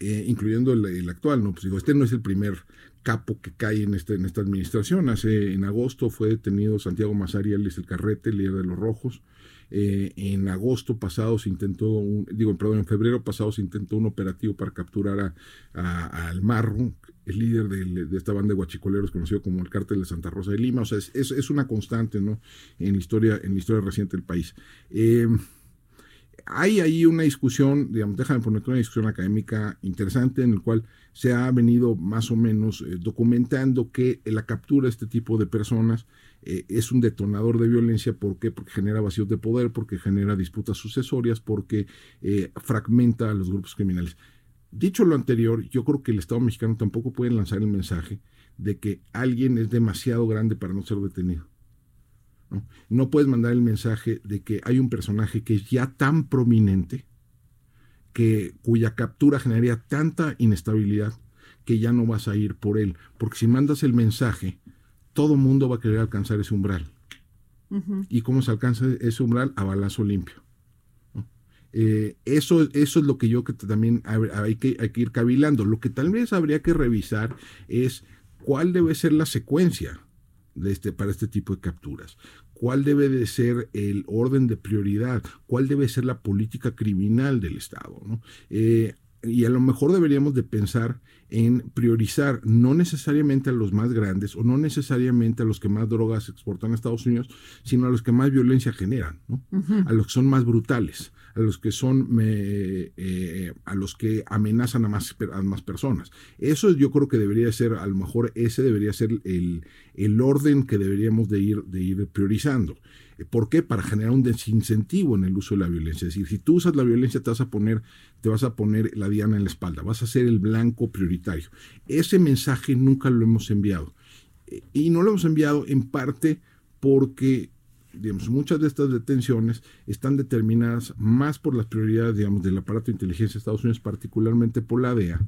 Eh, incluyendo el, actual, ¿no? Pues digo, este no es el primer capo que cae en, este, esta administración. Hace, en agosto fue detenido Santiago Mazari Alias el Carrete, líder de los Rojos. Eh, en agosto pasado se intentó, un, digo, perdón, en febrero pasado se intentó un operativo para capturar a, al Marro, el líder de, esta banda de guachicoleros conocido como el Cártel de Santa Rosa de Lima. O sea, es, es, una constante, ¿no? En la historia, en la historia reciente del país. Eh, hay ahí una discusión, digamos, déjame poner una discusión académica interesante en el cual se ha venido más o menos eh, documentando que la captura de este tipo de personas eh, es un detonador de violencia. ¿Por qué? Porque genera vacíos de poder, porque genera disputas sucesorias, porque fragmenta a los grupos criminales. Dicho lo anterior, yo creo que el Estado mexicano tampoco puede lanzar el mensaje de que alguien es demasiado grande para no ser detenido. ¿no? puedes mandar el mensaje de que hay un personaje que es ya tan prominente, que, cuya captura generaría tanta inestabilidad que ya no vas a ir por él. Porque si mandas el mensaje, todo mundo va a querer alcanzar ese umbral. ¿Y cómo se alcanza ese umbral? A balazo limpio. Eh, eso, eso es lo que yo que también hay que, hay que ir cavilando. Lo que tal vez habría que revisar es cuál debe ser la secuencia este, para este tipo de capturas. ¿Cuál debe de ser el orden de prioridad? ¿Cuál debe ser la política criminal del Estado? Eh, y a lo mejor deberíamos de pensar en priorizar no necesariamente a los más grandes o no necesariamente a los que más drogas exportan a Estados Unidos, sino a los que más violencia generan, a los que son más brutales, a los que son eh, a los que amenazan a más, a más personas. Eso yo creo que debería ser, a lo mejor ese debería ser el, el orden que deberíamos de ir, de ir priorizando. ¿Por qué? Para generar un desincentivo en el uso de la violencia. Es decir, si tú usas la violencia, te vas a poner, te vas a poner la diana en la espalda, vas a ser el blanco prioritario. Ese mensaje nunca lo hemos enviado. Y no lo hemos enviado en parte porque digamos, muchas de estas detenciones están determinadas más por las prioridades, digamos, del aparato de inteligencia de Estados Unidos, particularmente por la DEA,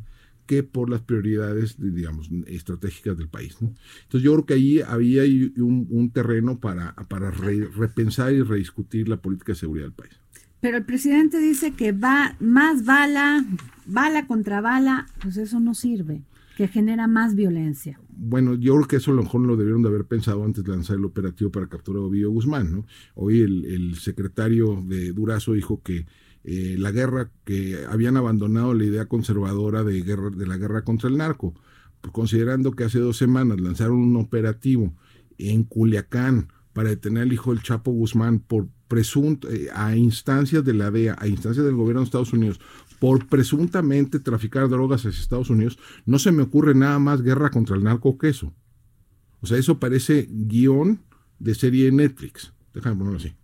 que por las prioridades, digamos, estratégicas del país. Entonces yo creo que ahí había un, terreno para, para repensar y rediscutir la política de seguridad del país.
Pero el presidente dice que va más bala, bala contra bala, pues eso no sirve, que genera más violencia.
Bueno, yo creo que eso a lo mejor lo debieron de haber pensado antes de lanzar el operativo para capturar a Ovidio Guzmán, ¿no? Hoy el, secretario de Durazo dijo que eh, la guerra, que habían abandonado la idea conservadora de, guerra, de la guerra contra el narco, pues considerando que hace dos semanas lanzaron un operativo en Culiacán para detener al hijo del Chapo Guzmán por presunto, eh, a instancias de la DEA, a instancias del gobierno de Estados Unidos, por presuntamente traficar drogas hacia Estados Unidos, no se me ocurre nada más guerra contra el narco que eso. O sea, eso parece guion de serie de Netflix. Déjame ponerlo así.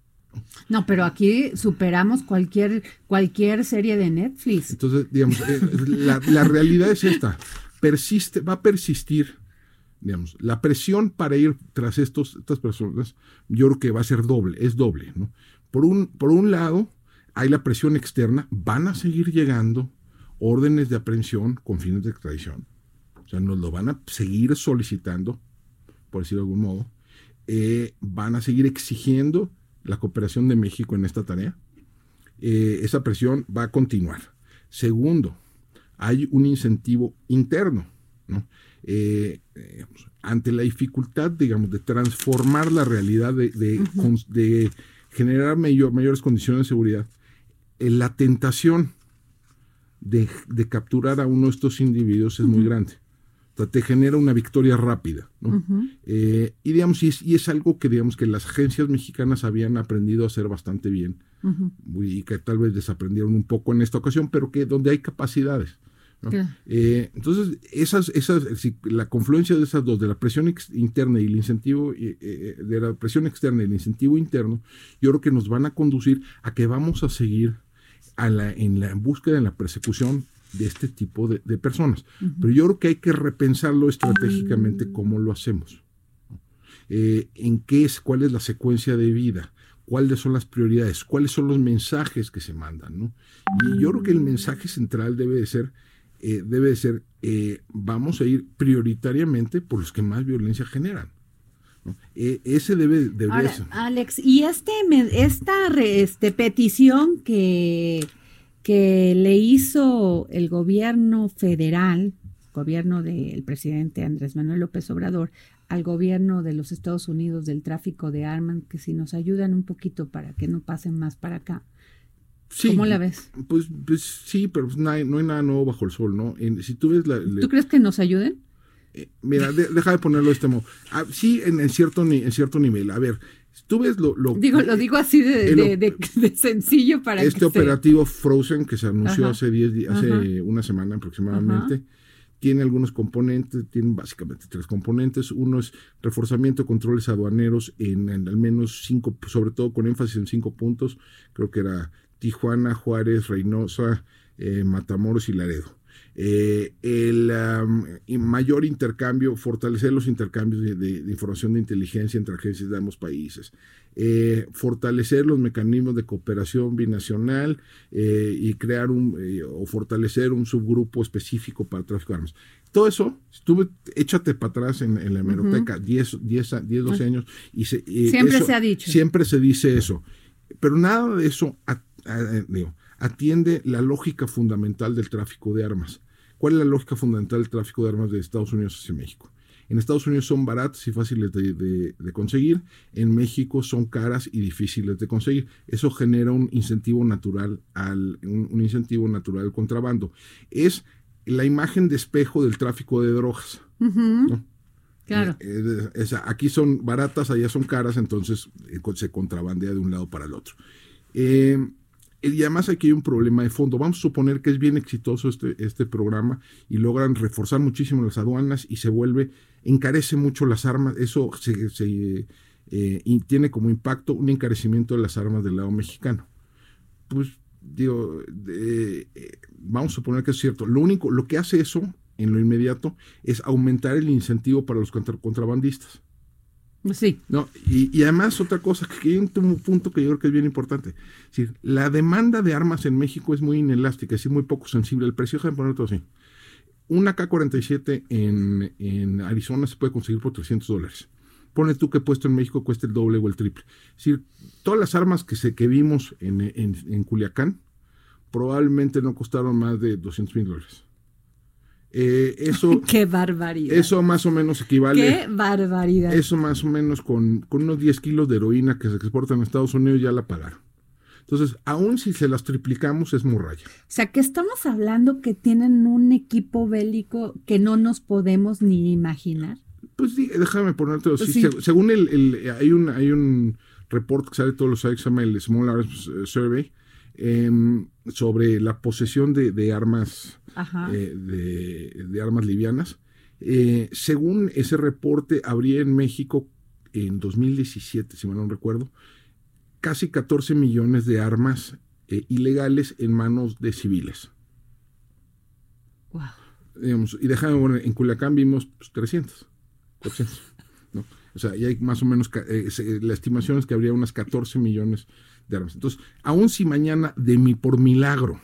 No, pero aquí superamos cualquier, cualquier serie de Netflix.
Entonces, digamos, eh, la, realidad es esta. Persiste, va a persistir, digamos, la presión para ir tras estos, estas personas, yo creo que va a ser doble, es doble, ¿no? Por un, por un lado, hay la presión externa, van a seguir llegando órdenes de aprehensión con fines de extradición. O sea, nos lo van a seguir solicitando, por decirlo de algún modo. Eh, van a seguir exigiendo la cooperación de México en esta tarea. Eh, esa presión va a continuar. Segundo, hay un incentivo interno, eh, ante la dificultad, digamos, de transformar la realidad, de, generar mayores condiciones de seguridad, la tentación de, capturar a uno de estos individuos es muy grande. Te genera una victoria rápida. Eh, y digamos, y es, algo que digamos que las agencias mexicanas habían aprendido a hacer bastante bien y que tal vez desaprendieron un poco en esta ocasión, pero que donde hay capacidades. Eh, entonces, esas, esas, la confluencia de esas dos, de la presión interna y el incentivo, eh, de la presión externa y el incentivo interno, yo creo que nos van a conducir a que vamos a seguir a la, en la búsqueda, en la persecución de este tipo de, personas. Pero yo creo que hay que repensarlo estratégicamente cómo lo hacemos. Eh, en qué es, cuál es la secuencia de vida, cuáles son las prioridades, cuáles son los mensajes que se mandan. ¿no? Y yo creo que el mensaje central debe de ser eh, debe ser, eh, vamos a ir prioritariamente por los que más violencia generan. E, ese debe, de
Ahora, Alex, y este, esta este, petición que, que le hizo el gobierno federal, gobierno del presidente Andrés Manuel López Obrador, al gobierno de los Estados Unidos del tráfico de armas, que si nos ayudan un poquito para que no pasen más para acá. ¿Cómo la ves?
Pues, pues sí, pero pues no hay, nada nuevo bajo el sol, ¿no? si tú ves la,
¿Tú crees que nos ayuden?
Eh, mira, deja de ponerlo de este modo. Ah, sí, en, cierto, en cierto nivel. A ver, tú ves lo... lo
digo, lo digo así de, sencillo para
Este operativo Frozen que se anunció hace, diez, hace una semana aproximadamente tiene algunos componentes, tiene básicamente tres componentes. Uno es reforzamiento de controles aduaneros en, al menos cinco, sobre todo con énfasis en cinco puntos. Creo que era Tijuana, Juárez, Reynosa, eh, Matamoros y Laredo. Eh, el mayor intercambio, fortalecer los intercambios de, información de inteligencia entre agencias de ambos países, eh, fortalecer los mecanismos de cooperación binacional eh, y crear un o fortalecer un subgrupo específico para el tráfico de armas. Todo eso, estuve, échate para atrás en, la hemeroteca, 10, 10, 12 años, y
siempre se ha dicho.
Siempre se dice eso. Pero nada de eso atiende la lógica fundamental del tráfico de armas. ¿Cuál es la lógica fundamental del tráfico de armas de Estados Unidos hacia México? En Estados Unidos son baratas y fáciles de, conseguir, en México son caras y difíciles de conseguir. Eso genera un incentivo natural al, un, incentivo natural al contrabando. Es la imagen de espejo del tráfico de drogas.
Claro.
Eh, eh, aquí son baratas, allá son caras, entonces eh, se contrabandea de un lado para el otro. Y además aquí hay un problema de fondo. Vamos a suponer que es bien exitoso este, este programa y logran reforzar muchísimo las aduanas y se vuelve, encarece mucho las armas. Eso se, eh, tiene como impacto un encarecimiento de las armas del lado mexicano. Pues digo, eh, vamos a suponer que es cierto. Lo único, lo que hace eso en lo inmediato es aumentar el incentivo para los contrabandistas.
Sí.
No, y, además otra cosa, que hay un, punto que yo creo que es bien importante. La demanda de armas en México es muy inelástica, es muy poco sensible al precio. Déjame ponerlo así. Una K-47 en, en, Arizona se puede conseguir por 300 dólares. Pone tú que puesto en México cuesta el doble o el triple. Es decir, todas las armas que, se, que vimos en, en, en Culiacán probablemente no costaron más de 200 mil dólares. Eh, eso,
Qué barbaridad.
Eso más o menos equivale.
Qué barbaridad.
Eso más o menos con, con unos 10 kilos de heroína que se exportan a Estados Unidos ya la pagaron. Entonces, aún si se las triplicamos, es muralla. O
sea, que estamos hablando que tienen un equipo bélico que no nos podemos ni imaginar.
Pues sí, déjame ponerte así. según el, hay un hay un reporte que sale todos los años se llama el Small Arms Survey, Em, sobre la posesión de, armas eh, de, armas livianas. Eh, según ese reporte, habría en México en 2017, si mal no recuerdo, casi 14 millones de armas eh, ilegales en manos de civiles.
Wow.
y déjame, bueno, en Culiacán vimos 300, pues, O sea, y hay más o menos, la estimación es que habría unas 14 millones armas. Entonces, aun si mañana, de mi, por milagro,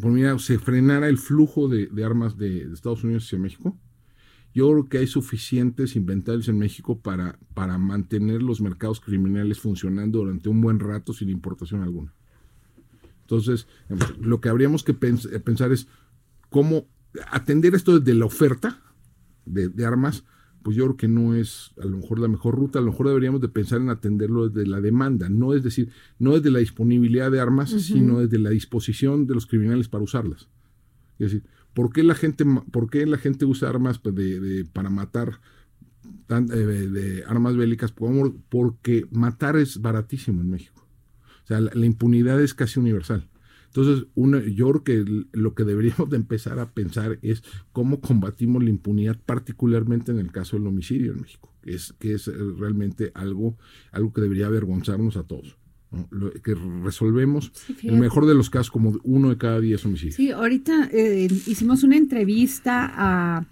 por milagro, se frenara el flujo de, armas de, Estados Unidos hacia México, yo creo que hay suficientes inventarios en México para, para mantener los mercados criminales funcionando durante un buen rato sin importación alguna. Entonces, lo que habríamos que pensar es cómo atender esto desde la oferta de armas pues yo creo que no es a lo mejor la mejor ruta, a lo mejor deberíamos de pensar en atenderlo desde la demanda, no es decir, no desde la disponibilidad de armas, sino desde la disposición de los criminales para usarlas. Es decir, ¿por qué la gente, por qué la gente usa armas pues, de, para matar eh, de, armas bélicas? Porque matar es baratísimo en México. O sea, la impunidad es casi universal. Entonces, yo creo que lo que deberíamos de empezar a pensar es cómo combatimos la impunidad, particularmente en el caso del homicidio en México, que es, que es eh, realmente algo, algo que debería avergonzarnos a todos. que resolvemos el mejor de los casos como uno de cada diez homicidios.
Sí, ahorita eh, hicimos una entrevista a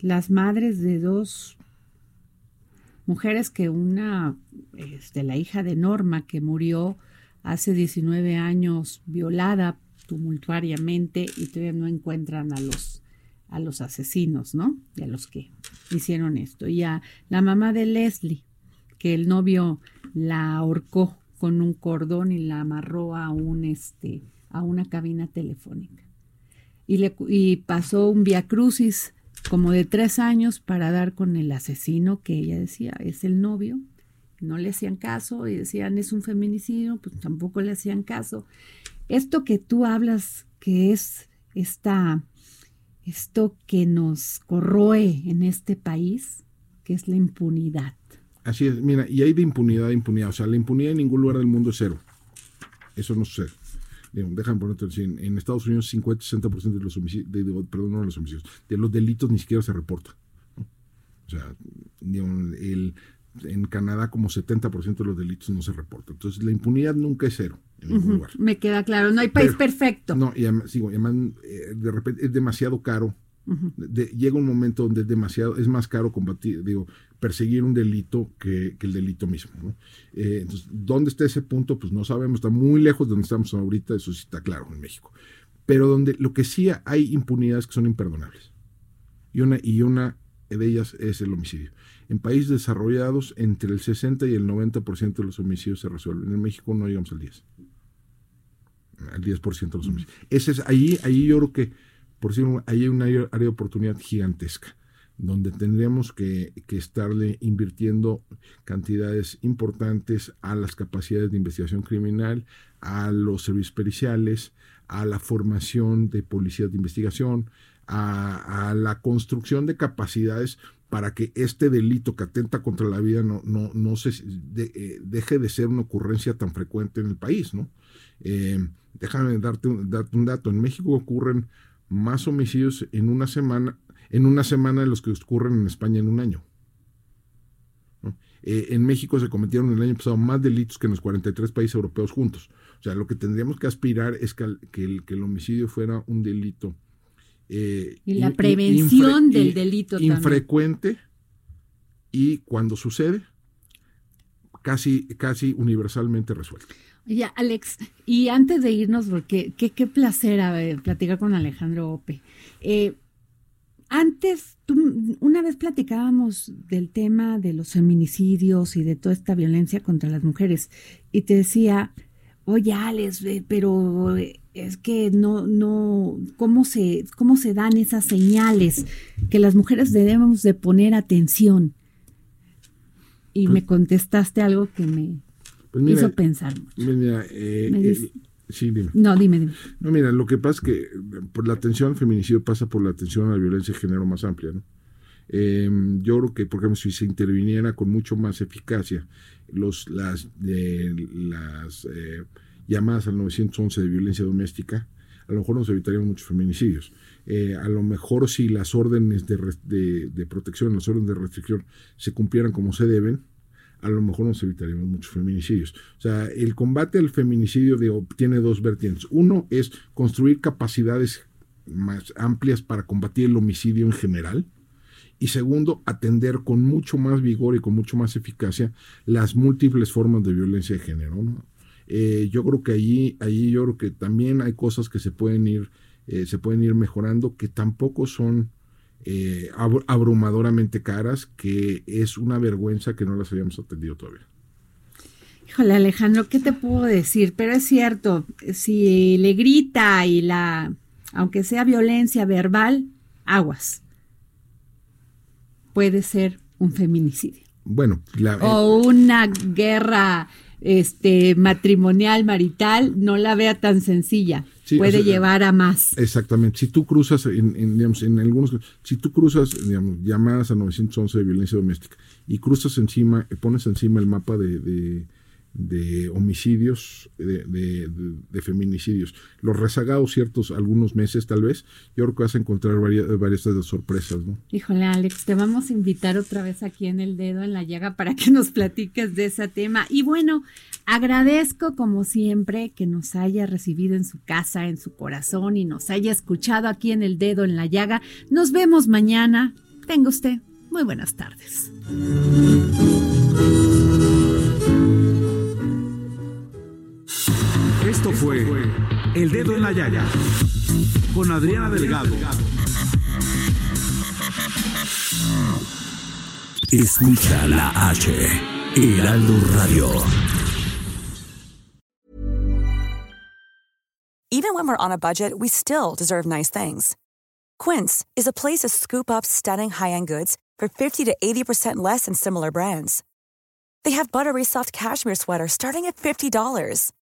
las madres de dos mujeres que una, este, la hija de Norma que murió hace 19 años violada tumultuariamente y todavía no encuentran a los a los asesinos, ¿no? Y a los que hicieron esto. Y a la mamá de Leslie, que el novio la ahorcó con un cordón y la amarró a un este a una cabina telefónica. Y, le, y pasó un via crucis como de tres años para dar con el asesino que ella decía es el novio. No le hacían caso y decían es un feminicidio, pues tampoco le hacían caso. Esto que tú hablas, que es esta, esto que nos corroe en este país, que es la impunidad.
Así es, mira, y hay de impunidad a impunidad. O sea, la impunidad en ningún lugar del mundo es cero. Eso no sucede. déjame ponerte así, en, Estados Unidos 50-60% de los homicidios, de, perdón, no de los homicidios, de los delitos ni siquiera se reporta. O sea, el, en Canadá como 70% de los delitos no se reportan. Entonces, la impunidad nunca es cero en ningún lugar.
Me queda claro, no hay país perfecto.
No, y además, eh, de repente es demasiado caro. llega un momento donde es demasiado, es más caro combatir, digo, perseguir un delito que, el delito mismo. Eh, entonces, ¿dónde está ese punto? Pues no sabemos, está muy lejos de donde estamos ahorita, eso sí está claro en México. Pero donde lo que sí hay impunidades que son imperdonables. Y una, y una de ellas es el homicidio. En países desarrollados, entre el 60 y el 90% de los homicidios se resuelven. En México no llegamos al 10. Al 10% de los homicidios. Ese es, ahí, ahí yo creo que, por decirlo, ahí hay una área de oportunidad gigantesca, donde tendríamos que, que estarle invirtiendo cantidades importantes a las capacidades de investigación criminal, a los servicios periciales, a la formación de policías de investigación, a, la construcción de capacidades para que este delito que atenta contra la vida no, no, no se eh, deje de ser una ocurrencia tan frecuente en el país, ¿no? Eh, déjame darte un, dato. En México ocurren más homicidios en una semana, en una semana de los que ocurren en España en un año. Eh, en México se cometieron el año pasado más delitos que en los 43 países europeos juntos. O sea, lo que tendríamos que aspirar es que, el, que el homicidio fuera un delito
eh, y la prevención del delito
infrecuente y cuando sucede casi casi universalmente resuelto.
Ya, Alex, y antes de irnos, porque qué, qué placer a platicar con Alejandro Ope. Eh, antes, una vez platicábamos del tema de los feminicidios y de toda esta violencia contra las mujeres, y te decía, oye, Alex, pero es que no, no, ¿cómo se, cómo se dan esas señales que las mujeres debemos de poner atención? Y me contestaste algo que me pues hizo pensar mucho.
Mira, eh, sí, dime.
No, dime, dime.
No, mira, lo que pasa es que por la atención al feminicidio pasa por la atención a la violencia de género más amplia, ¿no? Em, yo creo que, por ejemplo, si se interviniera con mucho más eficacia los, las, las eh, llamadas al 911 de violencia doméstica, a lo mejor nos evitaríamos muchos feminicidios. Eh, a lo mejor si las órdenes de, de, protección, las órdenes de restricción se cumplieran como se deben, a lo mejor nos evitaríamos muchos feminicidios. O sea, el combate al feminicidio tiene dos vertientes. Uno es construir capacidades más amplias para combatir el homicidio en general. Y segundo, atender con mucho más vigor y con mucho más eficacia las múltiples formas de violencia de género. ¿no? Eh, yo creo que allí, allí yo creo que también hay cosas que se pueden ir, eh, se pueden ir mejorando, que tampoco son eh, abrumadoramente caras, que es una vergüenza que no las hayamos atendido todavía.
Híjole, Alejandro, ¿qué te puedo decir? Pero es cierto, si le grita y la, aunque sea violencia verbal, aguas. Puede ser un feminicidio.
Bueno,
o una guerra este matrimonial, marital, no la vea tan sencilla. Puede llevar a más.
Exactamente. Si tú cruzas, en, digamos, en algunos, si tú cruzas, digamos, llamadas a 911 de violencia doméstica y cruzas encima, pones encima el mapa de de homicidios, de, de, feminicidios. Los rezagados ciertos algunos meses tal vez, yo creo que vas a encontrar varias, varias de sorpresas. ¿no?
Híjole Alex, te vamos a invitar otra vez aquí en el dedo en la llaga para que nos platiques de ese tema. Y bueno, agradezco como siempre que nos haya recibido en su casa, en su corazón y nos haya escuchado aquí en el dedo en la llaga. Nos vemos mañana. Tenga usted muy buenas tardes.
Esto fue El Dedo en la con Adriana Delgado.
Escucha la H, Heraldo Radio.
Even when we're on a budget, we still deserve nice things. Quince is a place to scoop up stunning high-end goods for 50 to 80% less than similar brands. They have buttery soft cashmere sweaters starting at $50,